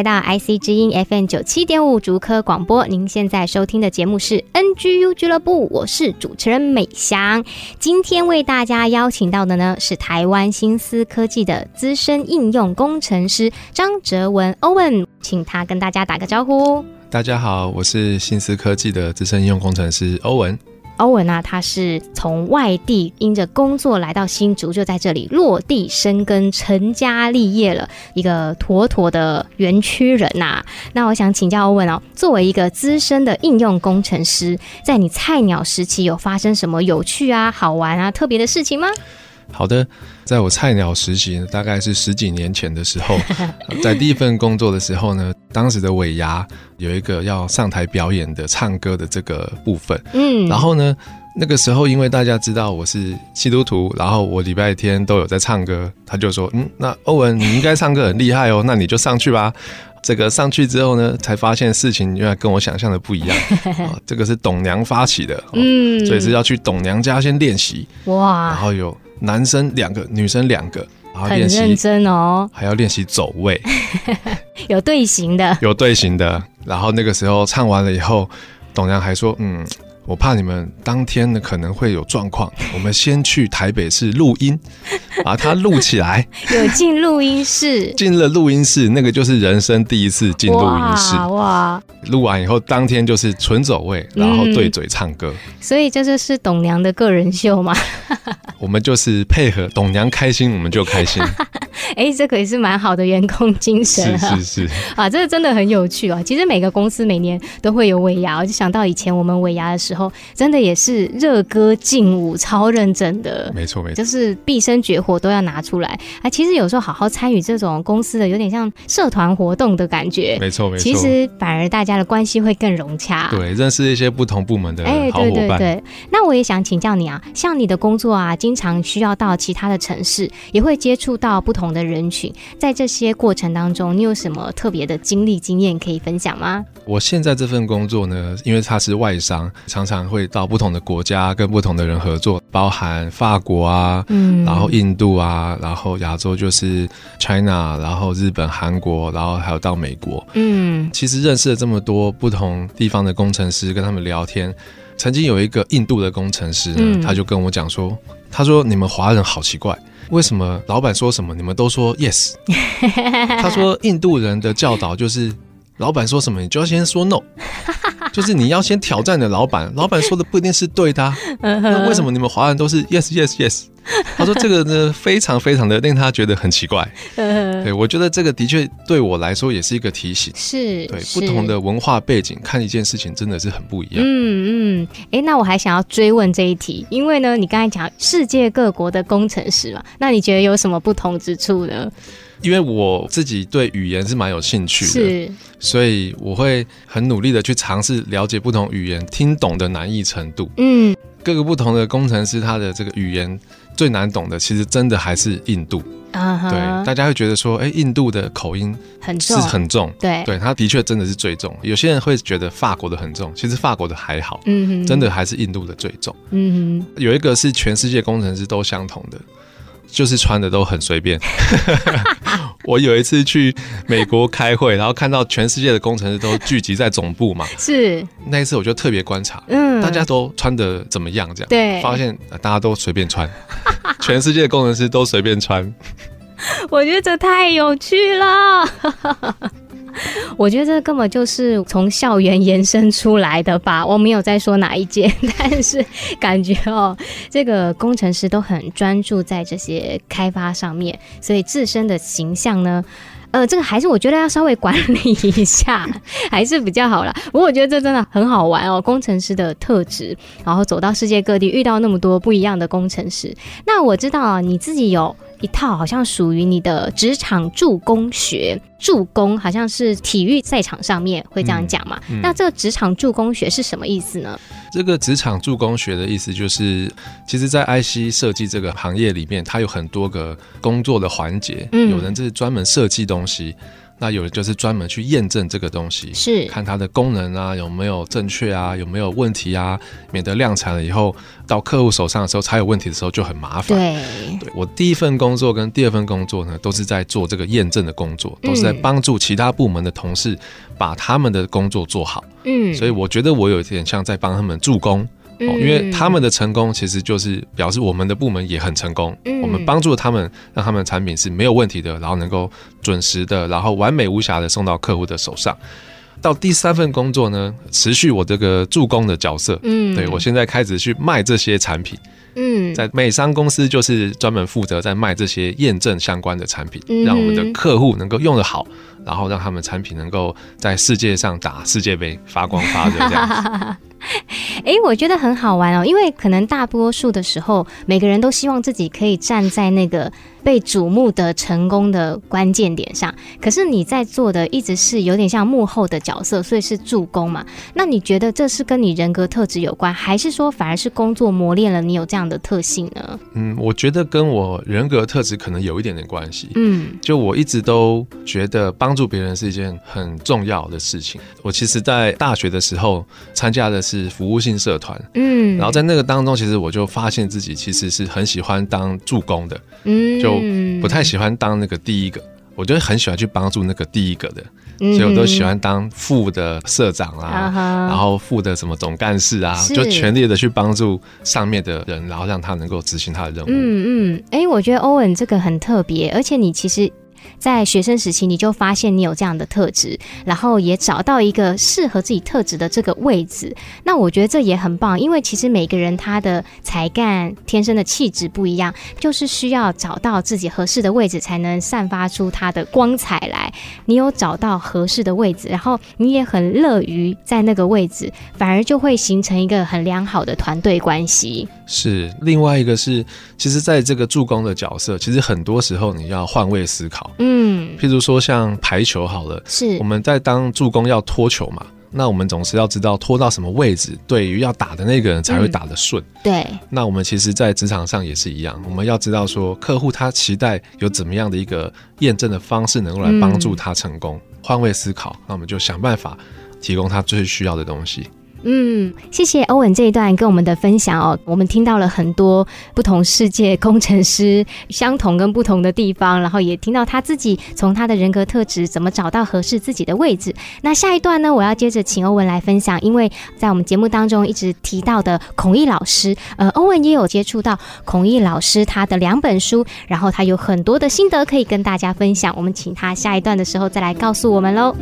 来到 IC 之音 FM 九七点五竹科广播，您现在收听的节目是 NGU 俱乐部，我是主持人美香。今天为大家邀请到的呢是台湾新思科技的资深应用工程师张哲文 Owen，请他跟大家打个招呼。大家好，我是新思科技的资深应用工程师欧文。欧文啊，他是从外地因着工作来到新竹，就在这里落地生根、成家立业了，一个妥妥的园区人呐、那我想请教欧文哦，作为一个资深的应用工程师，在你菜鸟时期有发生什么有趣啊、好玩啊、特别的事情吗？好的，在我菜鸟实习，大概是十几年前的时候，在第一份工作的时候呢，当时的尾牙有一个要上台表演的唱歌的这个部分，嗯，然后呢，那个时候因为大家知道我是基督徒，然后我礼拜天都有在唱歌，他就说，嗯，那欧文你应该唱歌很厉害哦，那你就上去吧。这个上去之后呢，才发现事情原来跟我想象的不一样啊！这个是董娘发起的，嗯，所以是要去董娘家先练习哇，然后有。男生两个，女生两个，然后练习，很认真哦，还要练习走位，有队形的，有队形的。然后那个时候唱完了以后，董娘还说：“嗯。”我怕你们当天呢可能会有状况，我们先去台北市录音，把它录起来。有进录音室，进了录音室，那个就是人生第一次进录音室。哇！录完以后，当天就是纯走位，然后对嘴唱歌。嗯、所以这就是董娘的个人秀嘛。我们就是配合董娘开心，我们就开心。哎、欸，这可是蛮好的员工精神啊！是是是 啊，这个真的很有趣啊。其实每个公司每年都会有尾牙，我就想到以前我们尾牙的时候，真的也是热歌劲舞，超认真的。没错没错，就是毕生绝活都要拿出来啊。其实有时候好好参与这种公司的，有点像社团活动的感觉。没错没错，其实反而大家的关系会更融洽。对，认识一些不同部门的好伙伴。哎，对对对。那我也想请教你啊，像你的工作啊，经常需要到其他的城市，也会接触到不同的人群，在这些过程当中，你有什么特别的经历经验可以分享吗？我现在这份工作呢，因为它是外商，常常会到不同的国家跟不同的人合作，包含法国啊，嗯，然后印度啊，然后亚洲就是 China，然后日本、韩国，然后还有到美国，嗯，其实认识了这么多不同地方的工程师，跟他们聊天，曾经有一个印度的工程师呢，嗯，他就跟我讲说，他说你们华人好奇怪。为什么老板说什么你们都说 yes？他说印度人的教导就是，老板说什么你就要先说 no，就是你要先挑战你的老板，老板说的不一定是对的啊。那为什么你们华人都是 yes yes yes？他说这个呢，非常非常的令他觉得很奇怪。对，我觉得这个的确对我来说也是一个提醒。是，对不同的文化背景看一件事情真的是很不一样。嗯嗯，哎，那我还想要追问这一题，因为呢，你刚才讲世界各国的工程师嘛，那你觉得有什么不同之处呢？因为我自己对语言是蛮有兴趣的，是，所以我会很努力的去尝试了解不同语言听懂的难易程度。嗯，各个不同的工程师他的这个语言。最难懂的，其实真的还是印度。Uh -huh. 对，大家会觉得说，哎、欸，印度的口音很重，是很重。对，对，他的确真的是最重。有些人会觉得法国的很重，其实法国的还好。嗯哼，真的还是印度的最重。嗯哼，有一个是全世界工程师都相同的。就是穿的都很随便。我有一次去美国开会，然后看到全世界的工程师都聚集在总部嘛，是那一次我就特别观察，嗯，大家都穿的怎么样？这样对，发现大家都随便穿，全世界的工程师都随便穿。我觉得这太有趣了。我觉得这根本就是从校园延伸出来的吧。我没有在说哪一间，但是感觉哦，这个工程师都很专注在这些开发上面，所以自身的形象呢，呃，这个还是我觉得要稍微管理一下，还是比较好啦。不过我觉得这真的很好玩哦，工程师的特质，然后走到世界各地，遇到那么多不一样的工程师。那我知道啊，你自己有一套好像属于你的职场助攻学，助攻好像是体育赛场上面会这样讲嘛？嗯嗯、那这个职场助攻学是什么意思呢？这个职场助攻学的意思就是，其实，在 IC 设计这个行业里面，它有很多个工作的环节，嗯、有人就是专门设计东西。那有的就是专门去验证这个东西，是看它的功能啊有没有正确啊有没有问题啊，免得量产了以后到客户手上的时候才有问题的时候就很麻烦。对，对我第一份工作跟第二份工作呢，都是在做这个验证的工作，都是在帮助其他部门的同事把他们的工作做好。嗯，所以我觉得我有一点像在帮他们助攻。哦，因为他们的成功其实就是表示我们的部门也很成功。嗯，我们帮助他们，让他们的产品是没有问题的，然后能够准时的，然后完美无瑕的送到客户的手上。到第三份工作呢，持续我这个助攻的角色。嗯，对，我现在开始去卖这些产品。嗯，在美商公司就是专门负责在卖这些验证相关的产品，让我们的客户能够用得好，然后让他们产品能够在世界上打世界杯，发光发热这样子。哎，我觉得很好玩哦，因为可能大多数的时候，每个人都希望自己可以站在那个被瞩目的成功的关键点上。可是你在做的一直是有点像幕后的角色，所以是助攻嘛。那你觉得这是跟你人格特质有关，还是说反而是工作磨练了你有这样的特性呢？嗯，我觉得跟我人格特质可能有一点点关系。嗯，就我一直都觉得帮助别人是一件很重要的事情。我其实，在大学的时候参加的是服务性社团，嗯，然后在那个当中，其实我就发现自己其实是很喜欢当助攻的，嗯，就不太喜欢当那个第一个。我就很喜欢去帮助那个第一个的，所以我都喜欢当副的社长啊，然后副的什么总干事啊，就全力的去帮助上面的人，然后让他能够执行他的任务。嗯嗯，哎，我觉得欧文这个很特别，而且你其实。在学生时期，你就发现你有这样的特质，然后也找到一个适合自己特质的这个位置。那我觉得这也很棒，因为其实每个人他的才干、天生的气质不一样，就是需要找到自己合适的位置，才能散发出他的光彩来。你有找到合适的位置，然后你也很乐于在那个位置，反而就会形成一个很良好的团队关系。是，另外一个是，其实在这个助攻的角色，其实很多时候你要换位思考。嗯，譬如说像排球好了，是我们在当助攻要拖球嘛，那我们总是要知道拖到什么位置，对于要打的那个人才会打得顺。嗯。对，那我们其实，在职场上也是一样，我们要知道说客户他期待有怎么样的一个验证的方式，能够来帮助他成功。换、嗯、位思考，那我们就想办法提供他最需要的东西。嗯，谢谢欧文这一段跟我们的分享哦。我们听到了很多不同世界工程师相同跟不同的地方，然后也听到他自己从他的人格特质怎么找到合适自己的位置。那下一段呢，我要接着请欧文来分享，因为在我们节目当中一直提到的孔毅老师，呃，欧文也有接触到孔毅老师他的两本书，然后他有很多的心得可以跟大家分享。我们请他下一段的时候再来告诉我们喽。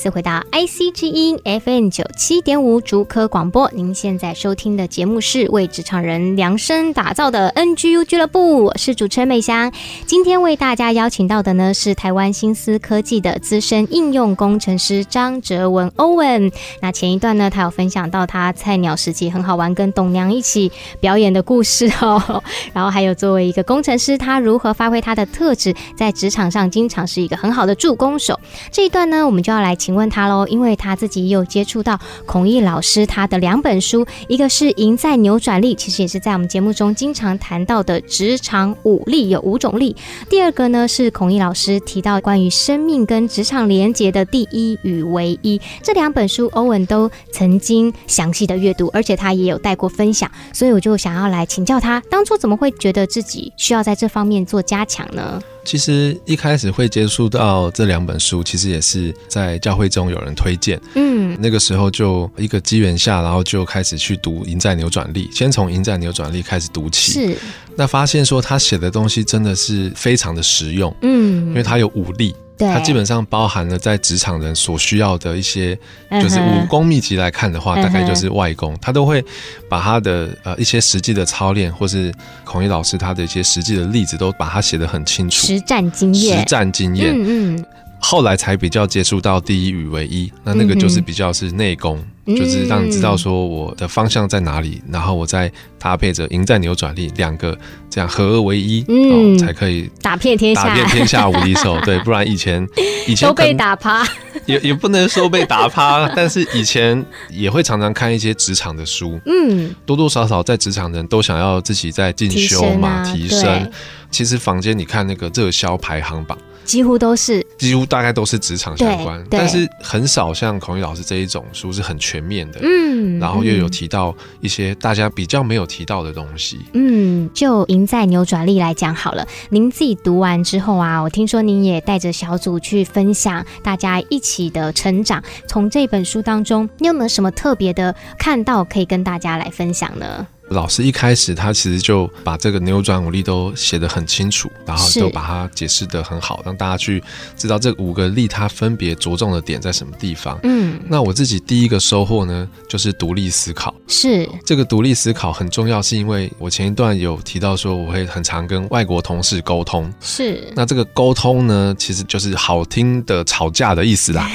次回到 IC 之音 FM 九七点五竹科广播。您现在收听的节目是为职场人量身打造的 NGU 俱乐部，我是主持人美香。今天为大家邀请到的呢是台湾新思科技的资深应用工程师张哲文欧文。那前一段呢，他有分享到他菜鸟时期很好玩，跟董娘一起表演的故事哦。然后还有作为一个工程师，他如何发挥他的特质，在职场上经常是一个很好的助攻手。这一段呢。我们就要来请请问他喽，因为他自己也有接触到孔毅老师他的两本书，一个是《赢在扭转力》，其实也是在我们节目中经常谈到的职场五力，有五种力；第二个呢是孔毅老师提到关于生命跟职场连结的第一与唯一。这两本书欧文都曾经详细的阅读，而且他也有带过分享，所以我就想要来请教他，当初怎么会觉得自己需要在这方面做加强呢？其实一开始会接触到这两本书，其实也是在教会中有人推荐。嗯，那个时候就一个机缘下，然后就开始去读《赢在扭转力》，先从《赢在扭转力》开始读起。是，那发现说他写的东西真的是非常的实用。嗯，因为他有武力。它基本上包含了在职场人所需要的一些，就是武功秘籍来看的话，大概就是外功，他都会把他的呃一些实际的操练，或是孔毅老师他的一些实际的例子，都把它写得很清楚。实战经验，实战经验，嗯嗯。后来才比较接触到第一与唯一，那那个就是比较是内功。就是让你知道说我的方向在哪里，嗯、然后我再搭配着赢在扭转力两个这样合二为一，嗯、哦，才可以打遍天下，打遍天下无敌手。对，不然以前以前都被打趴，也也不能说被打趴，但是以前也会常常看一些职场的书，嗯，多多少少在职场人都想要自己在进修嘛，提升。提升其实房间你看那个热销排行榜。几乎都是，几乎大概都是职场相关，但是很少像孔毅老师这一种书是很全面的，嗯，然后又有提到一些大家比较没有提到的东西，嗯，就赢在扭转力来讲好了。您自己读完之后啊，我听说您也带着小组去分享，大家一起的成长。从这本书当中，你有没有什么特别的看到可以跟大家来分享呢？老师一开始他其实就把这个扭转五力都写得很清楚，然后就把它解释得很好，让大家去知道这五个力它分别着重的点在什么地方。嗯，那我自己第一个收获呢，就是独立思考。是这个独立思考很重要，是因为我前一段有提到说，我会很常跟外国同事沟通。是，那这个沟通呢，其实就是好听的吵架的意思啦。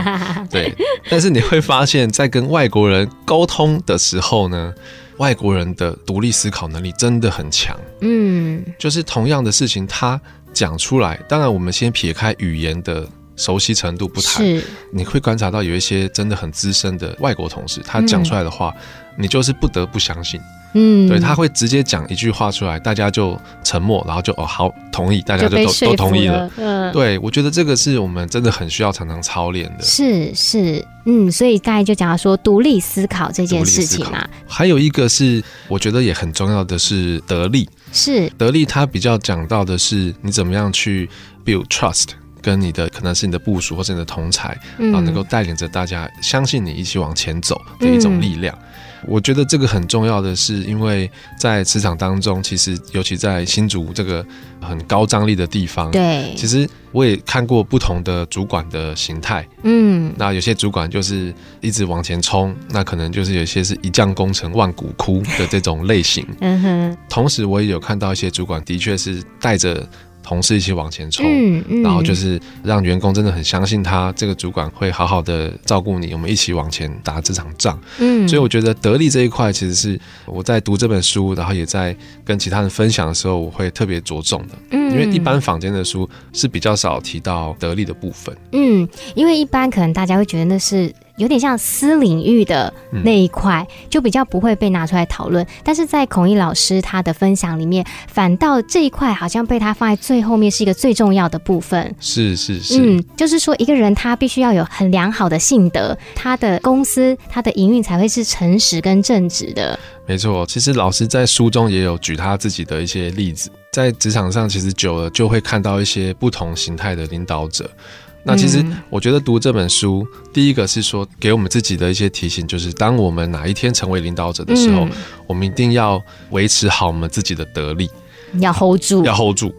对，但是你会发现在跟外国人沟通的时候呢，外国人的独立思考能力真的很强，嗯，就是同样的事情，他讲出来，当然我们先撇开语言的熟悉程度不谈，你会观察到有一些真的很资深的外国同事，他讲出来的话，嗯、你就是不得不相信。嗯，对，他会直接讲一句话出来，大家就沉默，然后就哦好同意，大家就都都同意了。嗯，对，我觉得这个是我们真的很需要常常操练的。是是，嗯，所以刚才就讲到说独立思考这件事情啊，还有一个是我觉得也很重要的是得力。是得力，他比较讲到的是你怎么样去 build trust，跟你的可能是你的部署或者你的同侪，然后能够带领着大家相信你一起往前走的一种力量。嗯我觉得这个很重要的是，因为在职场当中，其实尤其在新竹这个很高张力的地方，对，其实我也看过不同的主管的形态，嗯，那有些主管就是一直往前冲，那可能就是有些是一将功成万骨枯的这种类型，嗯哼，同时我也有看到一些主管的确是带着。同事一起往前冲，嗯嗯、然后就是让员工真的很相信他，这个主管会好好的照顾你，我们一起往前打这场仗。嗯，所以我觉得得力这一块，其实是我在读这本书，然后也在跟其他人分享的时候，我会特别着重的。嗯，因为一般坊间的书是比较少提到得力的部分。嗯，因为一般可能大家会觉得那是。有点像私领域的那一块，就比较不会被拿出来讨论。但是在孔毅老师他的分享里面，反倒这一块好像被他放在最后面，是一个最重要的部分。是是是，嗯，就是说一个人他必须要有很良好的性德，他的公司他的营运才会是诚实跟正直的。没错，其实老师在书中也有举他自己的一些例子，在职场上其实久了就会看到一些不同形态的领导者。那其实我觉得读这本书，嗯、第一个是说给我们自己的一些提醒，就是当我们哪一天成为领导者的时候，嗯、我们一定要维持好我们自己的得力，要 hold 住，要 hold 住。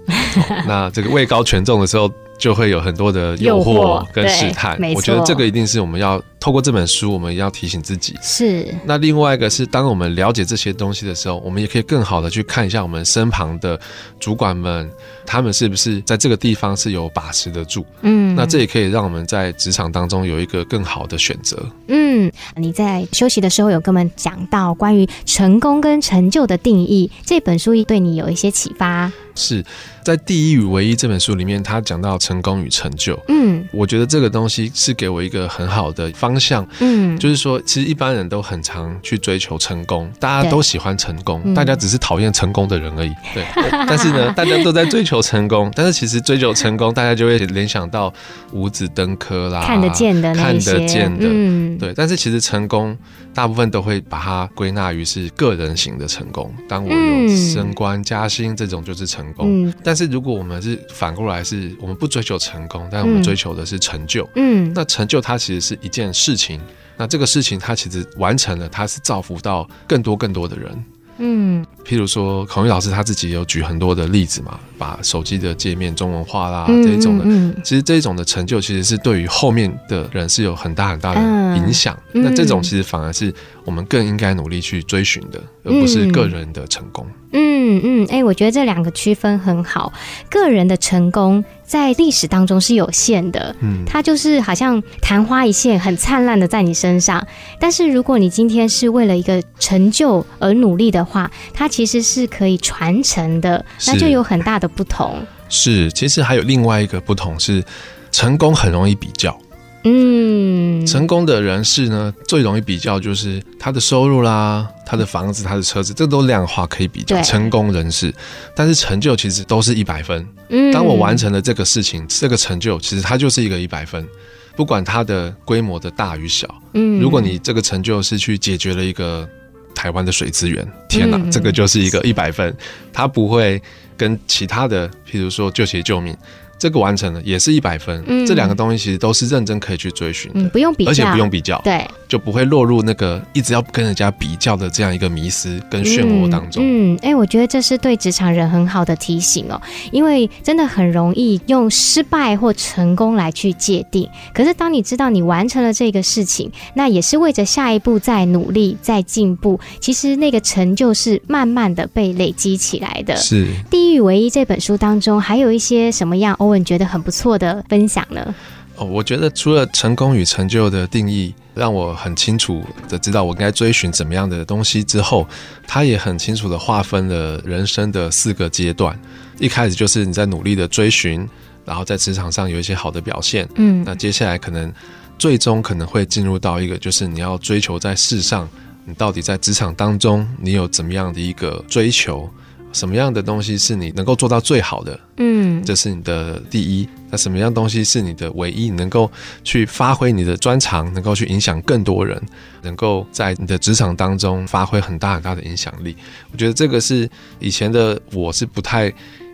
那这个位高权重的时候。就会有很多的诱惑跟试探，我觉得这个一定是我们要透过这本书，我们要提醒自己。是。那另外一个是，当我们了解这些东西的时候，我们也可以更好的去看一下我们身旁的主管们，他们是不是在这个地方是有把持得住。嗯。那这也可以让我们在职场当中有一个更好的选择。嗯，你在休息的时候有跟我们讲到关于成功跟成就的定义，这本书对你有一些启发。是。在《第一与唯一》这本书里面，他讲到成功与成就。嗯，我觉得这个东西是给我一个很好的方方向，嗯，就是说，其实一般人都很常去追求成功，大家都喜欢成功，嗯、大家只是讨厌成功的人而已，对。但是呢，大家都在追求成功，但是其实追求成功，大家就会联想到五子登科啦，看得见的，看得见的，嗯，对。但是其实成功，大部分都会把它归纳于是个人型的成功。当我有升官加薪，这种就是成功。嗯、但是如果我们是反过来，是我们不追求成功，但我们追求的是成就，嗯，那成就它其实是一件事情。那这个事情它其实完成了，它是造福到更多更多的人。嗯，譬如说孔玉老师他自己有举很多的例子嘛，把手机的界面中文化啦，这一种的，其实这一种的成就其实是对于后面的人是有很大很大的影响。那这种其实反而是我们更应该努力去追寻的，而不是个人的成功。嗯嗯，哎、我觉得这两个区分很好。个人的成功在历史当中是有限的，嗯，它就是好像昙花一现，很灿烂的在你身上。但是如果你今天是为了一个成就而努力的话，它其实是可以传承的，那就有很大的不同。是，其实还有另外一个不同是，成功很容易比较。嗯，成功的人士呢，最容易比较就是他的收入啦，他的房子，他的车子，这都量化可以比较。成功人士，但是成就其实都是一百分。嗯，当我完成了这个事情，这个成就其实它就是一个一百分，不管它的规模的大与小。嗯，如果你这个成就是去解决了一个台湾的水资源，天哪，这个就是一个一百分，它不会跟其他的，譬如说救鞋救命。这个完成了也是一百分，嗯、这两个东西其实都是认真可以去追寻的，嗯，不用比较，而且不用比较，对，就不会落入那个一直要跟人家比较的这样一个迷失跟漩涡当中。嗯，哎、嗯欸，我觉得这是对职场人很好的提醒哦，因为真的很容易用失败或成功来去界定。可是当你知道你完成了这个事情，那也是为着下一步再努力、再进步。其实那个成就是慢慢的被累积起来的。是《地狱唯一》这本书当中还有一些什么样？欧文觉得很不错的分享呢？哦，我觉得除了成功与成就的定义让我很清楚的知道我应该追寻怎么样的东西之后，他也很清楚的划分了人生的四个阶段。一开始就是你在努力的追寻，然后在职场上有一些好的表现，嗯，那接下来可能最终可能会进入到一个就是你要追求在世上，你到底在职场当中你有怎么样的一个追求。什么样的东西是你能够做到最好的？嗯，这是你的第一。那什么样东西是你的唯一？你能够去发挥你的专长，能够去影响更多人，能够在你的职场当中发挥很大很大的影响力。我觉得这个是以前的我是不太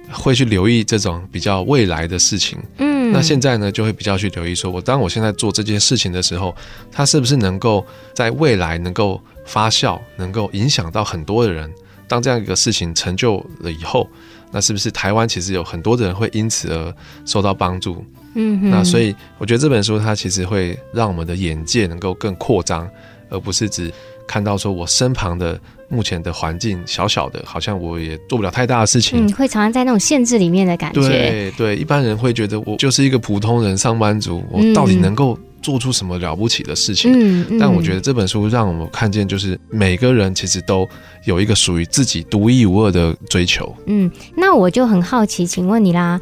会去留意这种比较未来的事情。嗯，那现在呢，就会比较去留意说，我当我现在做这件事情的时候，它是不是能够在未来能够发酵，能够影响到很多的人。当这样一个事情成就了以后，那是不是台湾其实有很多的人会因此而受到帮助？嗯哼，那所以我觉得这本书它其实会让我们的眼界能够更扩张，而不是只看到说我身旁的目前的环境小小的，好像我也做不了太大的事情。嗯，会常常在那种限制里面的感觉。对对，一般人会觉得我就是一个普通人，上班族，我到底能够做出什么了不起的事情？嗯，嗯，但我觉得这本书让我们看见，就是每个人其实都有一个属于自己独一无二的追求。嗯，那我就很好奇，请问你啦，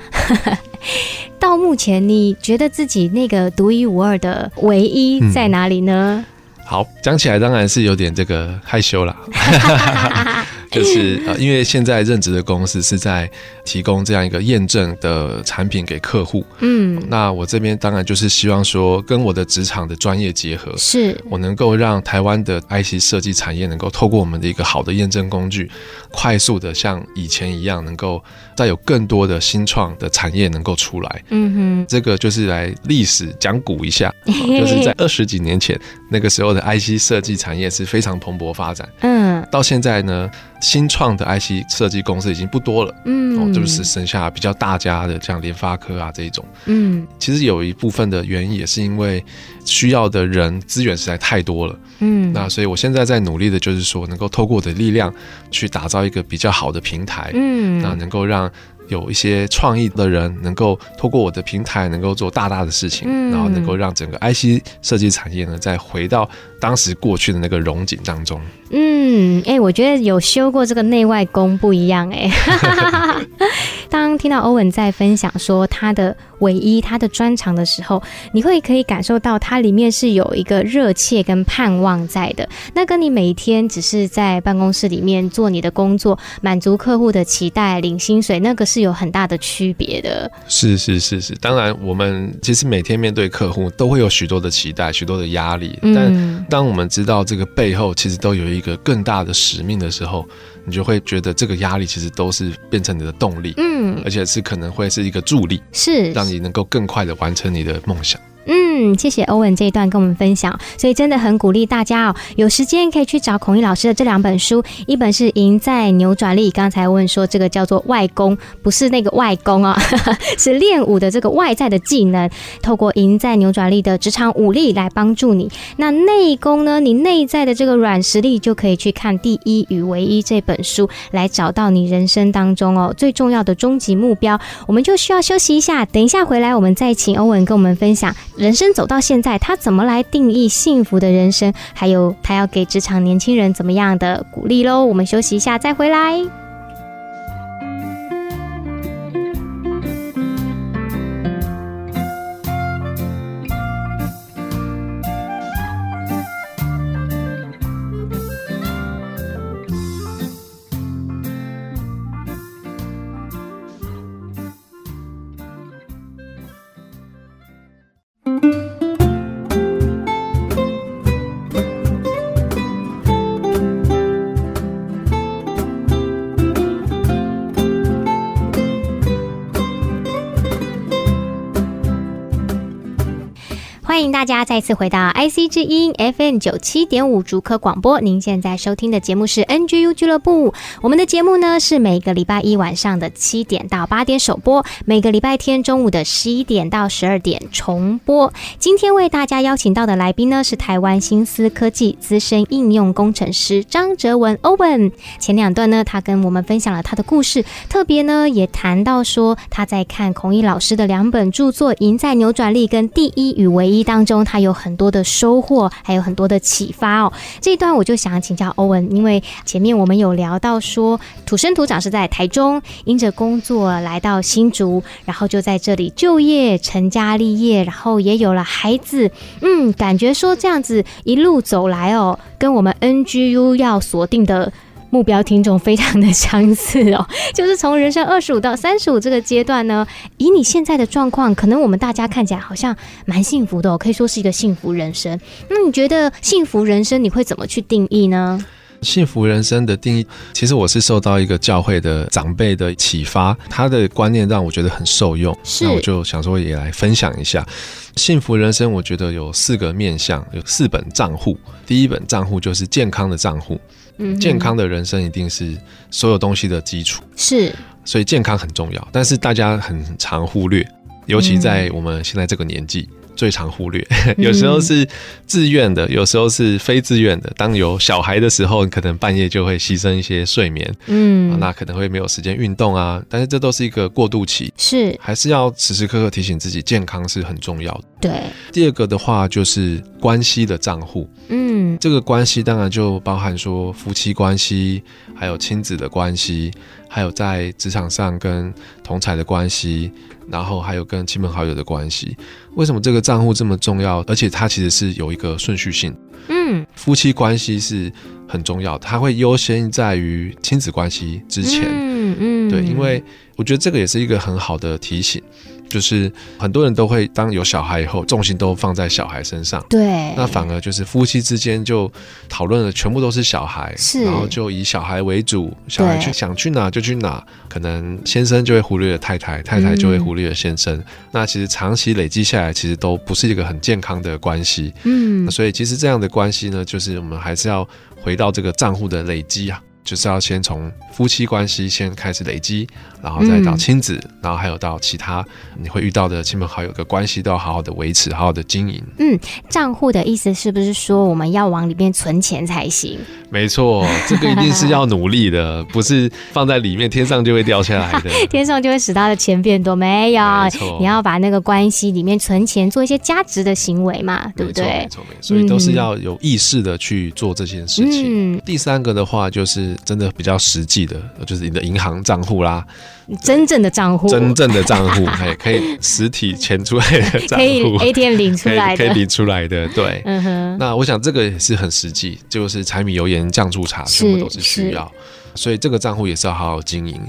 到目前你觉得自己那个独一无二的唯一在哪里呢？嗯好，讲起来当然是有点这个害羞啦。就是呃，因为现在任职的公司是在提供这样一个验证的产品给客户，嗯，那我这边当然就是希望说，跟我的职场的专业结合，是。我能够让台湾的 IC 设计产业能够透过我们的一个好的验证工具，快速的像以前一样，能够再有更多的新创的产业能够出来，嗯哼，这个就是来历史讲古一下，就是在二十几年前那个时候的 IC 设计产业是非常蓬勃发展，嗯，到现在呢。新创的 IC 设计公司已经不多了，嗯，哦，就是剩下比较大家的，像联发科啊这一种，嗯，其实有一部分的原因也是因为需要的人资源实在太多了，嗯，那所以我现在在努力的就是说，能够透过我的力量去打造一个比较好的平台，嗯，那能够让。有一些创意的人能够透过我的平台，能够做大大的事情，嗯、然后能够让整个 IC 设计产业呢，再回到当时过去的那个荣景当中。嗯，哎、欸，我觉得有修过这个内外功不一样、欸，哎，当听到欧文在分享说他的唯一、他的专长的时候，你会可以感受到它里面是有一个热切跟盼望在的。那跟你每天只是在办公室里面做你的工作，满足客户的期待、领薪水，那个是有很大的区别的。是是是是，当然我们其实每天面对客户都会有许多的期待、许多的压力，但当我们知道这个背后其实都有一个更大的使命的时候，你就会觉得这个压力其实都是变成你的动力，嗯，而且是可能会是一个助力，是让你能够更快的完成你的梦想。嗯，谢谢欧文这一段跟我们分享，所以真的很鼓励大家哦，有时间可以去找孔毅老师的这两本书，一本是《赢在扭转力》，刚才问说这个叫做外功，不是那个外功哦，是练武的这个外在的技能，透过赢在扭转力的职场武力来帮助你。那内功呢，你内在的这个软实力就可以去看《第一与唯一》这本书，来找到你人生当中哦最重要的终极目标。我们就需要休息一下，等一下回来我们再请欧文跟我们分享。人生走到现在，他怎么来定义幸福的人生？还有他要给职场年轻人怎么样的鼓励喽？我们休息一下再回来。大家再次回到 IC 之音 FM 九七点五竹科广播。您现在收听的节目是 NGU 俱乐部。我们的节目呢是每个礼拜一晚上的七点到八点首播，每个礼拜天中午的十一点到十二点重播。今天为大家邀请到的来宾呢是台湾新思科技资深应用工程师张哲文 Owen。前两段呢，他跟我们分享了他的故事，特别呢也谈到说他在看孔毅老师的两本著作《赢在扭转力》跟《第一与唯一》当中，他有很多的收获，还有很多的启发哦。这一段我就想请教欧文，因为前面我们有聊到说，土生土长是在台中，因着工作来到新竹，然后就在这里就业、成家立业，然后也有了孩子。嗯，感觉说这样子一路走来哦，跟我们 NGU 要锁定的。目标听众非常的相似哦，就是从人生二十五到三十五这个阶段呢，以你现在的状况，可能我们大家看起来好像蛮幸福的哦，可以说是一个幸福人生。那你觉得幸福人生你会怎么去定义呢？幸福人生的定义，其实我是受到一个教会的长辈的启发，他的观念让我觉得很受用，那我就想说也来分享一下。幸福人生，我觉得有四个面向，有四本账户。第一本账户就是健康的账户。嗯，健康的人生一定是所有东西的基础，是，所以健康很重要，但是大家很常忽略，尤其在我们现在这个年纪。最常忽略，有时候是自愿的，有时候是非自愿的。当有小孩的时候，可能半夜就会牺牲一些睡眠，嗯，那可能会没有时间运动啊。但是这都是一个过渡期，是。还是要时时刻刻提醒自己，健康是很重要的。对，第二个的话就是关系的账户，嗯，这个关系当然就包含说夫妻关系，还有亲子的关系，还有在职场上跟同侪的关系。然后还有跟亲朋好友的关系，为什么这个账户这么重要？而且它其实是有一个顺序性，嗯，夫妻关系是很重要，它会优先在于亲子关系之前，嗯嗯，对，因为我觉得这个也是一个很好的提醒。就是很多人都会当有小孩以后，重心都放在小孩身上，对，那反而就是夫妻之间就讨论的全部都是小孩，是，然后就以小孩为主，小孩去想去哪就去哪，可能先生就会忽略了太太，太太就会忽略了先生，嗯、那其实长期累积下来，其实都不是一个很健康的关系，嗯，所以其实这样的的关系呢，就是我们还是要回到这个账户的累积啊。就是要先从夫妻关系先开始累积，然后再到亲子，嗯、然后还有到其他你会遇到的亲朋好友的关系，都要好好的维持，好好的经营。嗯，账户的意思是不是说我们要往里面存钱才行？没错，这个一定是要努力的，不是放在里面天上就会掉下来的，天上就会使他的钱变多。没有，没，你要把那个关系里面存钱，做一些价值的行为嘛，对不对？没错，没错，所以都是要有意识的去做这件事情。嗯、第三个的话就是。就是真的比较实际的，就是你的银行账户啦，真正的账户，真正的账户，可 以可以实体钱出来的账户，可以 ATM 领出来的，可以领出来的，对。嗯哼。那我想这个也是很实际，就是柴米油盐酱醋茶，全部都是需要，所以这个账户也是要好好经营。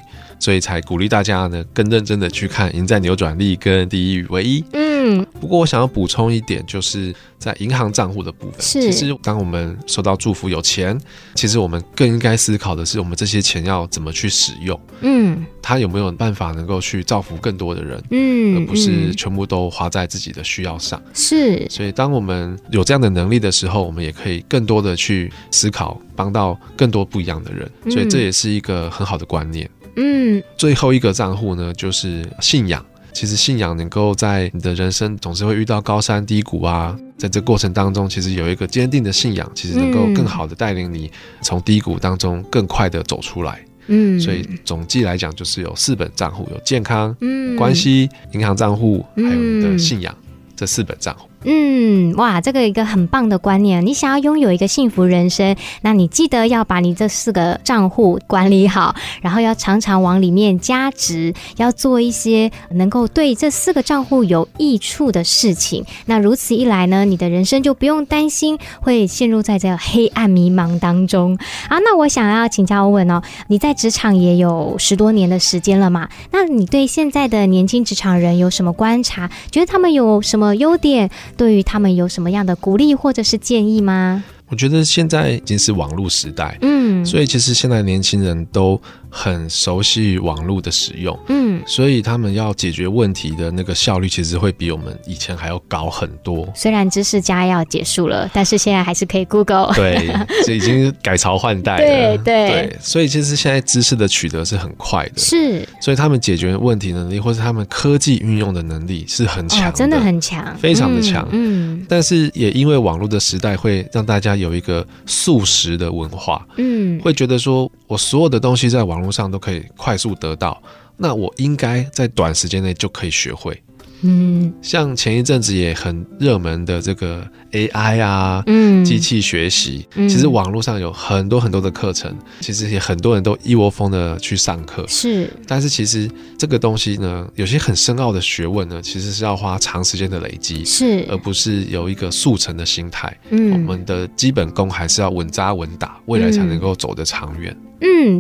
所以才鼓励大家呢，更认真的去看《赢在扭转力》跟《第一与唯一》。嗯，不过我想要补充一点，就是在银行账户的部分。是，其实当我们收到祝福有钱，其实我们更应该思考的是，我们这些钱要怎么去使用。嗯，它有没有办法能够去造福更多的人？嗯，而不是全部都花在自己的需要上。是，所以当我们有这样的能力的时候，我们也可以更多的去思考，帮到更多不一样的人。所以这也是一个很好的观念。嗯，最后一个账户呢，就是信仰。其实信仰能够在你的人生总是会遇到高山低谷啊，在这过程当中，其实有一个坚定的信仰，其实能够更好的带领你从低谷当中更快的走出来。嗯，所以总计来讲，就是有四本账户：有健康、嗯，关系、银行账户，还有你的信仰，这四本账户。嗯，哇，这个一个很棒的观念。你想要拥有一个幸福人生，那你记得要把你这四个账户管理好，然后要常常往里面加值，要做一些能够对这四个账户有益处的事情。那如此一来呢，你的人生就不用担心会陷入在这个黑暗迷茫当中。啊，那我想要请教欧文哦，你在职场也有十多年的时间了嘛？那你对现在的年轻职场人有什么观察？觉得他们有什么优点？对于他们有什么样的鼓励或者是建议吗？我觉得现在已经是网络时代，嗯，所以其实现在年轻人都很熟悉网络的使用，嗯，所以他们要解决问题的那个效率，其实会比我们以前还要高很多。虽然知识家要结束了，但是现在还是可以 Google。对，这已经改朝换代了。对对对，所以其实现在知识的取得是很快的，是。所以他们解决问题能力，或是他们科技运用的能力是很强真的很强，非常的强。嗯，但是也因为网络的时代，会让大家有一个速食的文化，嗯，会觉得说我所有的东西在网络上都可以快速得到，那我应该在短时间内就可以学会。嗯，像前一阵子也很热门的这个 AI 啊，嗯，机器学习，其实网络上有很多很多的课程，其实也很多人都一窝蜂的去上课。是，但是其实这个东西呢，有些很深奥的学问呢，其实是要花长时间的累积，是，而不是有一个速成的心态。嗯，我们的基本功还是要稳扎稳打，未来才能够走得长远。嗯，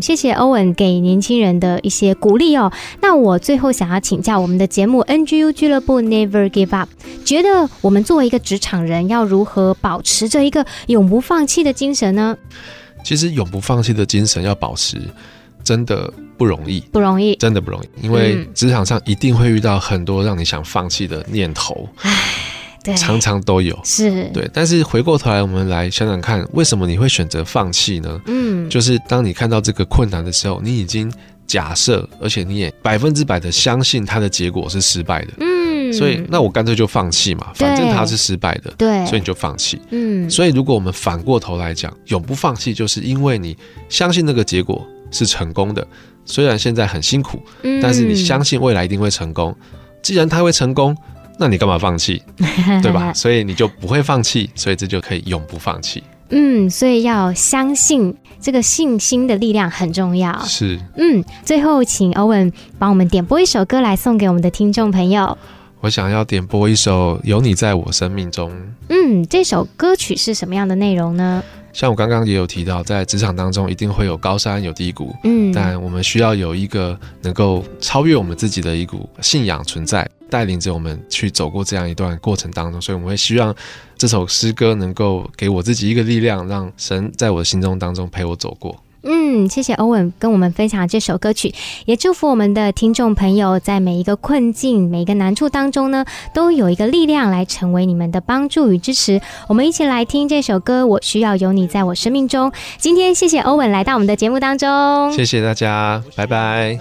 谢谢欧文给年轻人的一些鼓励哦。那我最后想要请教我们的节目 NGU 俱乐部 Never Give Up，觉得我们作为一个职场人，要如何保持着一个永不放弃的精神呢？其实永不放弃的精神要保持，真的不容易，不容易，真的不容易，因为职场上一定会遇到很多让你想放弃的念头。唉对。常常都有，是。对，但是回过头来，我们来想想看，为什么你会选择放弃呢？嗯，就是当你看到这个困难的时候，你已经假设，而且你也百分之百的相信它的结果是失败的，嗯，所以那我干脆就放弃嘛，反正它是失败的，对，所以你就放弃，嗯，所以如果我们反过头来讲，永不放弃，就是因为你相信那个结果是成功的，虽然现在很辛苦，嗯，但是你相信未来一定会成功，既然它会成功。那你干嘛放弃，对吧？所以你就不会放弃，所以这就可以永不放弃。嗯，所以要相信这个信心的力量很重要。是，嗯，最后请欧文帮我们点播一首歌来送给我们的听众朋友。我想要点播一首《有你在我生命中》。嗯，这首歌曲是什么样的内容呢？像我刚刚也有提到，在职场当中一定会有高山有低谷，嗯，但我们需要有一个能够超越我们自己的一股信仰存在，带领着我们去走过这样一段过程当中，所以我们会希望这首诗歌能够给我自己一个力量，让神在我的心中当中陪我走过。嗯，谢谢欧文跟我们分享这首歌曲，也祝福我们的听众朋友在每一个困境、每一个难处当中呢，都有一个力量来成为你们的帮助与支持。我们一起来听这首歌，我需要有你在我生命中。今天谢谢欧文来到我们的节目当中，谢谢大家，拜拜。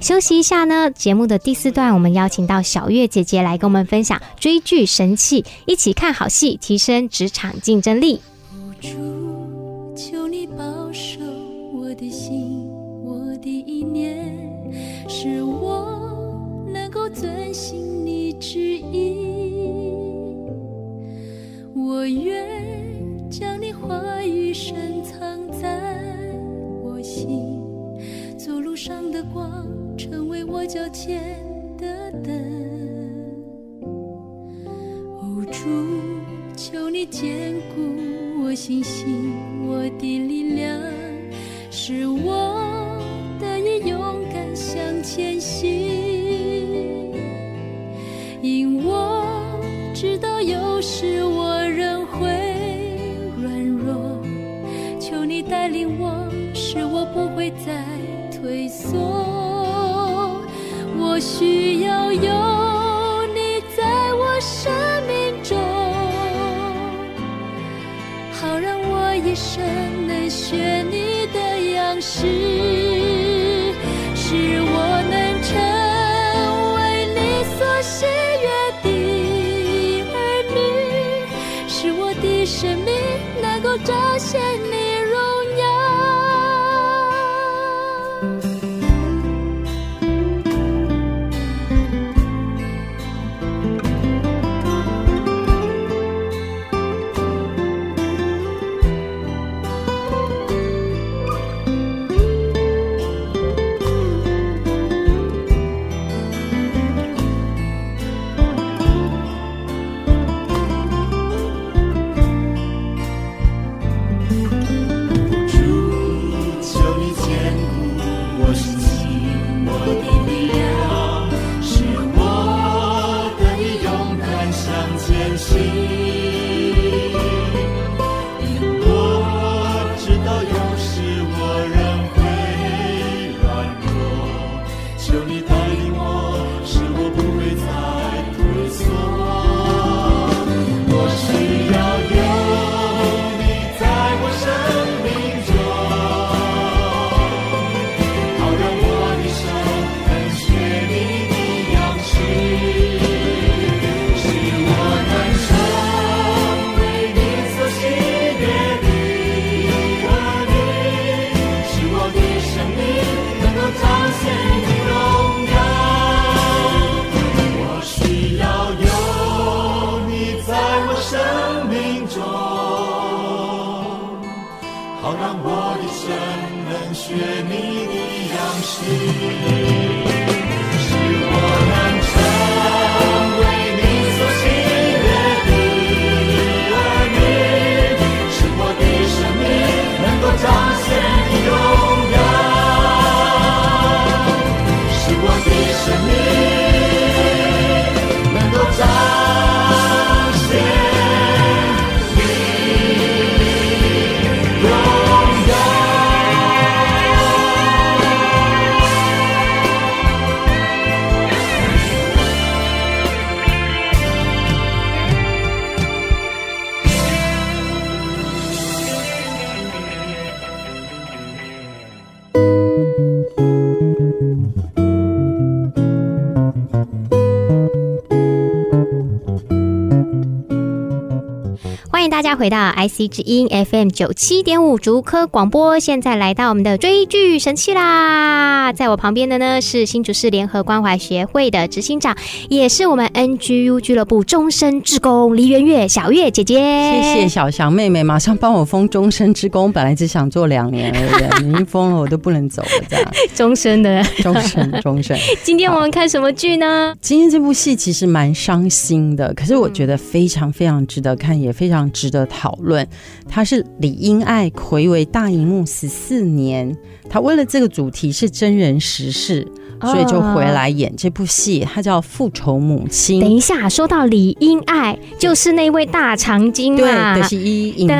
休息一下呢，节目的第四段，我们邀请到小月姐姐来跟我们分享追剧神器，一起看好戏，提升职场竞争力。的心，我的意念，使我能够遵行你旨意。我愿将你话语深藏在我心，做路上的光，成为我脚前的灯。哦，主，求你坚固我信心，我的力量，使我得以勇敢向前行。因我知道有时我仍会软弱，求你带领我，使我不会再退缩。我需要有你在我生命中，好让我一生能学你的样式，使我能成为你所喜悦的儿女，使我的生命能够彰显你。Yeah. 回到 IC 之音 FM 九七点五竹科广播，现在来到我们的追剧神器啦！在我旁边的呢是新竹市联合关怀协会的执行长，也是我们 NGU 俱乐部终身职工黎媛月小月姐姐。谢谢小翔妹妹，马上帮我封终身职工，本来只想做两年而已，已经封了我都不能走了，这样 终身的终身终身。今天我们看什么剧呢？今天这部戏其实蛮伤心的，可是我觉得非常非常值得看，也非常值得。讨论，他是李英爱回为大荧幕十四年，他为了这个主题是真人实事，所以就回来演这部戏，他叫《复仇母亲》。等一下，说到李英爱，就是那位大长今嘛，对，是一影后。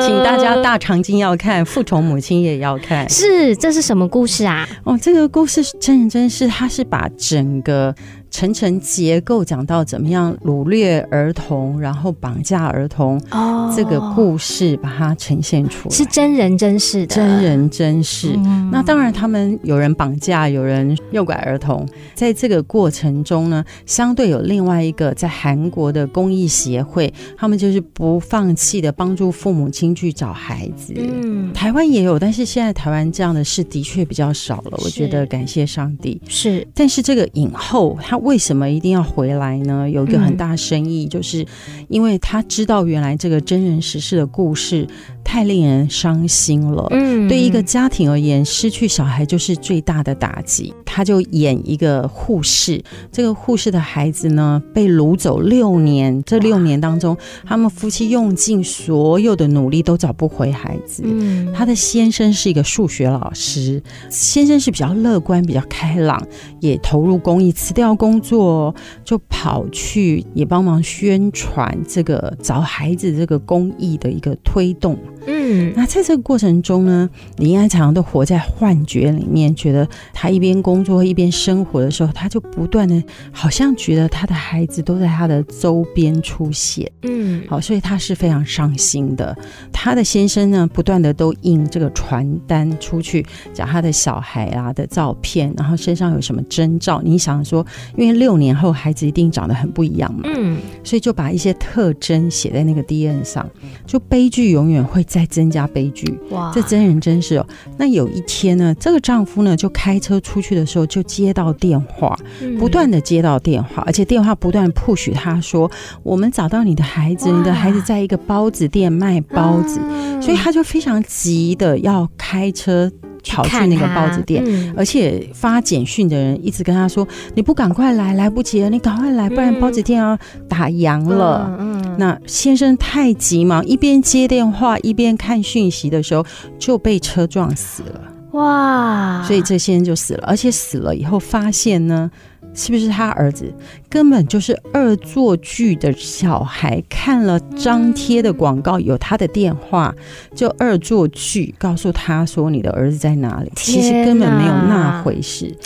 请大家大长今要看，《复仇母亲》也要看。是，这是什么故事啊？哦，这个故事是真人真事，他是把整个。层层结构讲到怎么样掳掠儿童，然后绑架儿童，哦，这个故事把它呈现出来，是真人真事的，真人真事。嗯、那当然，他们有人绑架，有人诱拐儿童，在这个过程中呢，相对有另外一个在韩国的公益协会，他们就是不放弃的帮助父母亲去找孩子。嗯，台湾也有，但是现在台湾这样的事的确比较少了。我觉得感谢上帝。是，但是这个影后他。为什么一定要回来呢？有一个很大深意，就是因为他知道原来这个真人实事的故事太令人伤心了。嗯，对一个家庭而言，失去小孩就是最大的打击。他就演一个护士，这个护士的孩子呢，被掳走六年，这六年当中，他们夫妻用尽所有的努力都找不回孩子。嗯，他的先生是一个数学老师，先生是比较乐观、比较开朗，也投入公益，辞掉工作就跑去也帮忙宣传这个找孩子这个公益的一个推动。嗯，那在这个过程中呢，你应该常常都活在幻觉里面，觉得他一边工作一边生活的时候，他就不断的，好像觉得他的孩子都在他的周边出现。嗯，好，所以他是非常伤心的。他的先生呢，不断的都印这个传单出去，讲他的小孩啊的照片，然后身上有什么征兆。你想说，因为六年后孩子一定长得很不一样嘛。嗯，所以就把一些特征写在那个 DM 上，就悲剧永远会再增加悲剧。哇，这真人真事哦。那有一天呢，这个丈夫呢就开车出去的时候。就接到电话，不断的接到电话，而且电话不断 push 他说：“我们找到你的孩子，你的孩子在一个包子店卖包子。”所以他就非常急的要开车跑去那个包子店，而且发简讯的人一直跟他说：“你不赶快来，来不及了，你赶快来，不然包子店要打烊了。”那先生太急忙，一边接电话一边看讯息的时候，就被车撞死了。哇！所以这先生就死了，而且死了以后发现呢，是不是他儿子根本就是恶作剧的小孩？看了张贴的广告，有他的电话，就恶作剧告诉他说：“你的儿子在哪里？”其实根本没有那回事。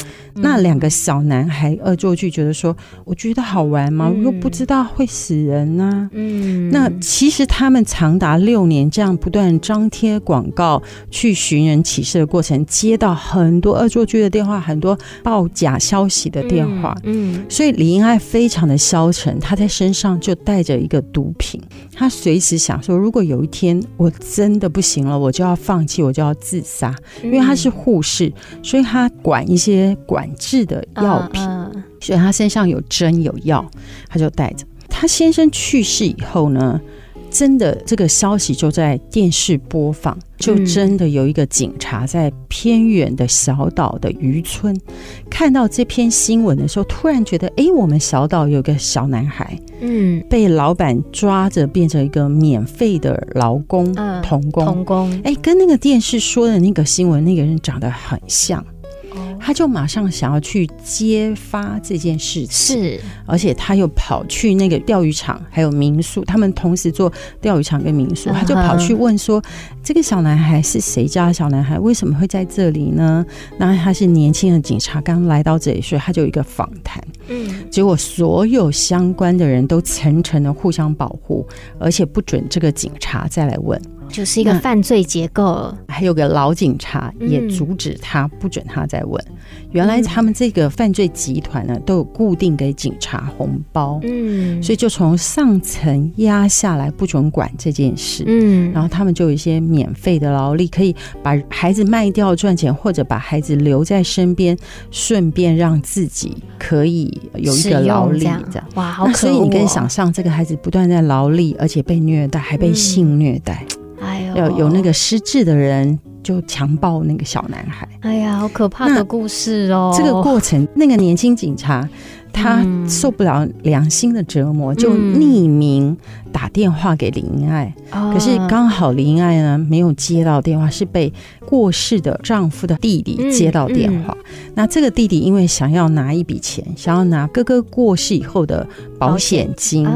那两个小男孩恶作剧，觉得说：“我觉得好玩吗？我又不知道会死人呢、啊。”嗯，那其实他们长达六年这样不断张贴广告、去寻人启事的过程，接到很多恶作剧的电话，很多报假消息的电话。嗯，所以李英爱非常的消沉，他在身上就带着一个毒品，他随时想说：如果有一天我真的不行了，我就要放弃，我就要自杀。因为他是护士，所以他管一些管。制的药品，所以他身上有针有药，他就带着。他先生去世以后呢，真的这个消息就在电视播放，就真的有一个警察在偏远的小岛的渔村看到这篇新闻的时候，突然觉得，哎，我们小岛有个小男孩，嗯，被老板抓着变成一个免费的劳工，童工，童工，哎，跟那个电视说的那个新闻那个人长得很像。他就马上想要去揭发这件事情，是，而且他又跑去那个钓鱼场，还有民宿，他们同时做钓鱼场跟民宿，他就跑去问说：“这个小男孩是谁家的小男孩？为什么会在这里呢？”那他是年轻的警察，刚来到这里，所以他就有一个访谈。嗯，结果所有相关的人都层层的互相保护，而且不准这个警察再来问。就是一个犯罪结构，还有个老警察也阻止他，不准他再问。原来他们这个犯罪集团呢，都有固定给警察红包，嗯，所以就从上层压下来，不准管这件事，嗯，然后他们就有一些免费的劳力，可以把孩子卖掉赚钱，或者把孩子留在身边，顺便让自己可以有一个劳力，这样哇，好可恶哦。所以你可以想象，这个孩子不断在劳力，而且被虐待，还被性虐待。哎呦，有有那个失智的人就强暴那个小男孩，哎呀，好可怕的故事哦！这个过程，那个年轻警察他受不了良心的折磨，嗯、就匿名打电话给林英爱。嗯、可是刚好林英爱呢没有接到电话，是被过世的丈夫的弟弟接到电话。嗯嗯、那这个弟弟因为想要拿一笔钱，想要拿哥哥过世以后的保险金。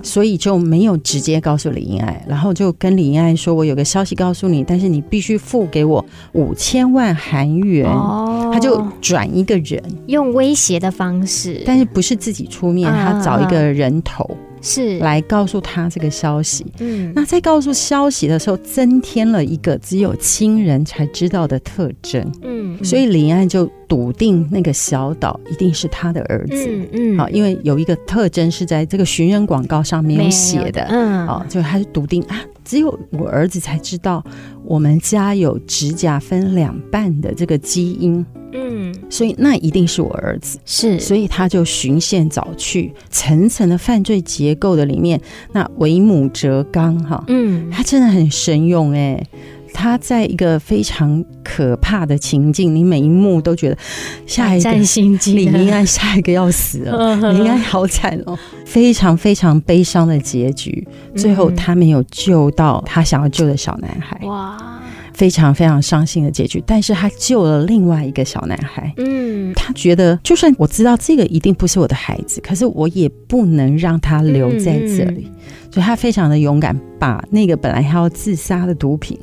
所以就没有直接告诉林英爱，然后就跟林英爱说：“我有个消息告诉你，但是你必须付给我五千万韩元。”哦，他就转一个人，用威胁的方式，但是不是自己出面，他找一个人头。是。来告诉他这个消息，嗯，那在告诉消息的时候，增添了一个只有亲人才知道的特征，嗯，所以林安就笃定那个小岛一定是他的儿子，嗯嗯，好，因为有一个特征是在这个寻人广告上面有写的，嗯，好，就他就笃定啊，只有我儿子才知道我们家有指甲分两半的这个基因，嗯。所以那一定是我儿子。是，所以他就循线找去层层的犯罪结构的里面，那为母则刚哈，嗯，他真的很神勇哎。他在一个非常可怕的情境，你每一幕都觉得下一个李英爱下一个要死了，李英爱好惨哦，非常非常悲伤的结局。最后他没有救到他想要救的小男孩，哇，非常非常伤心的结局。但是他救了另外一个小男孩，嗯，他觉得就算我知道这个一定不是我的孩子，可是我也不能让他留在这里，所以他非常的勇敢，把那个本来他要自杀的毒品。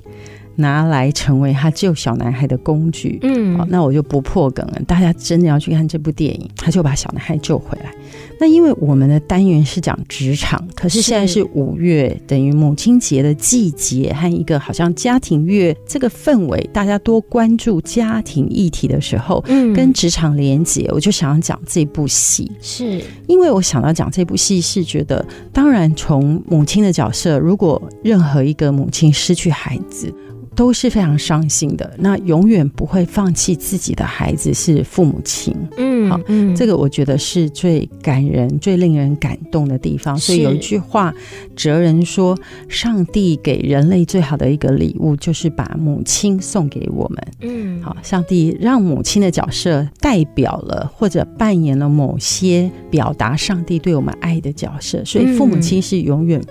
拿来成为他救小男孩的工具，嗯，好，那我就不破梗了。大家真的要去看这部电影，他就把小男孩救回来。那因为我们的单元是讲职场，可是现在是五月，等于母亲节的季节和一个好像家庭月这个氛围，大家多关注家庭议题的时候，嗯，跟职场连结，我就想要讲这部戏，是。因为我想到讲这部戏是觉得，当然从母亲的角色，如果任何一个母亲失去孩子。都是非常伤心的，那永远不会放弃自己的孩子是父母亲，嗯，好，嗯，这个我觉得是最感人、最令人感动的地方。所以有一句话，哲人说，上帝给人类最好的一个礼物，就是把母亲送给我们。嗯，好，上帝让母亲的角色代表了或者扮演了某些表达上帝对我们爱的角色，所以父母亲是永远。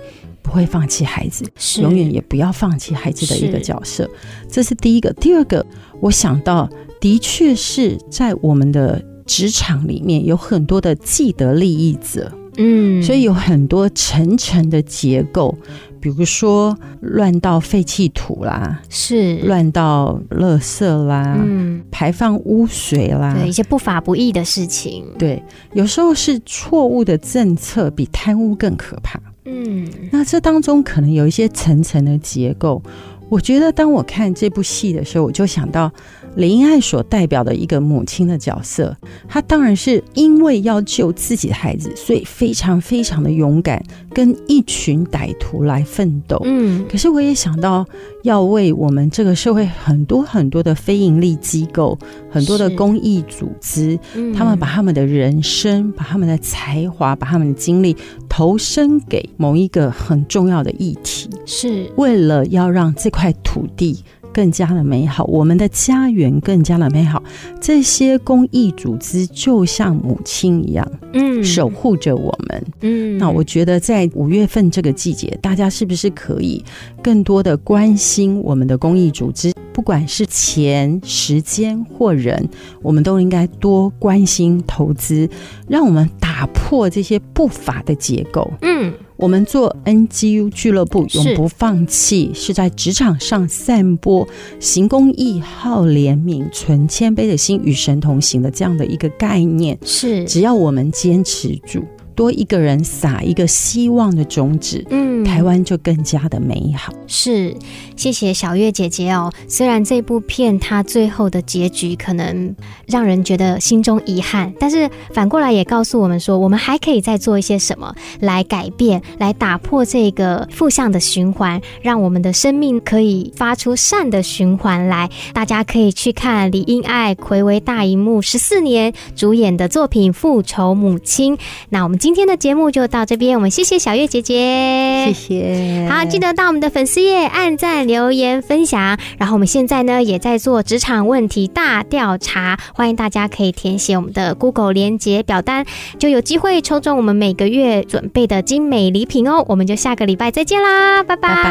不会放弃孩子，是。永远也不要放弃孩子的一个角色，这是第一个。第二个，我想到的确是在我们的职场里面有很多的既得利益者，嗯，所以有很多层层的结构，比如说乱倒废弃土啦，是。乱倒垃圾啦，嗯，排放污水啦，对一些不法不义的事情，对，有时候是错误的政策比贪污更可怕。嗯，那这当中可能有一些层层的结构。我觉得当我看这部戏的时候，我就想到李英爱所代表的一个母亲的角色，她当然是因为要救自己的孩子，所以非常非常的勇敢，跟一群歹徒来奋斗。嗯，可是我也想到要为我们这个社会很多很多的非盈利机构、很多的公益组织，他们把他们的人生、把他们的才华、把他们的精力投身给某一个很重要的议题，是。为了要让这块土地更加的美好，我们的家园更加的美好。这些公益组织就像母亲一样，嗯，守护着我们。嗯，那我觉得在五月份这个季节，大家是不是可以更多的关心我们的公益组织？不管是钱、时间或人，我们都应该多关心投资，让我们打破这些不法的结构。嗯。我们做 NGU 俱乐部，永不放弃，是，是在职场上散播行公益、好怜悯、存谦卑的心，与神同行的这样的一个概念。是，只要我们坚持住。多一个人撒一个希望的种子，嗯，台湾就更加的美好。是，谢谢小月姐姐哦。虽然这部片它最后的结局可能让人觉得心中遗憾，但是反过来也告诉我们说，我们还可以再做一些什么来改变，来打破这个负向的循环，让我们的生命可以发出善的循环来。大家可以去看李英爱睽违大荧幕十四年主演的作品《复仇母亲》。那我们。今天的节目就到这边，我们谢谢小月姐姐，谢谢。好，记得到我们的粉丝页按赞、留言、分享。然后我们现在呢也在做职场问题大调查，欢迎大家可以填写我们的 Google 连接表单，就有机会抽中我们每个月准备的精美礼品哦。我们就下个礼拜再见啦，拜拜。拜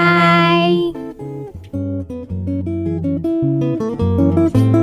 拜。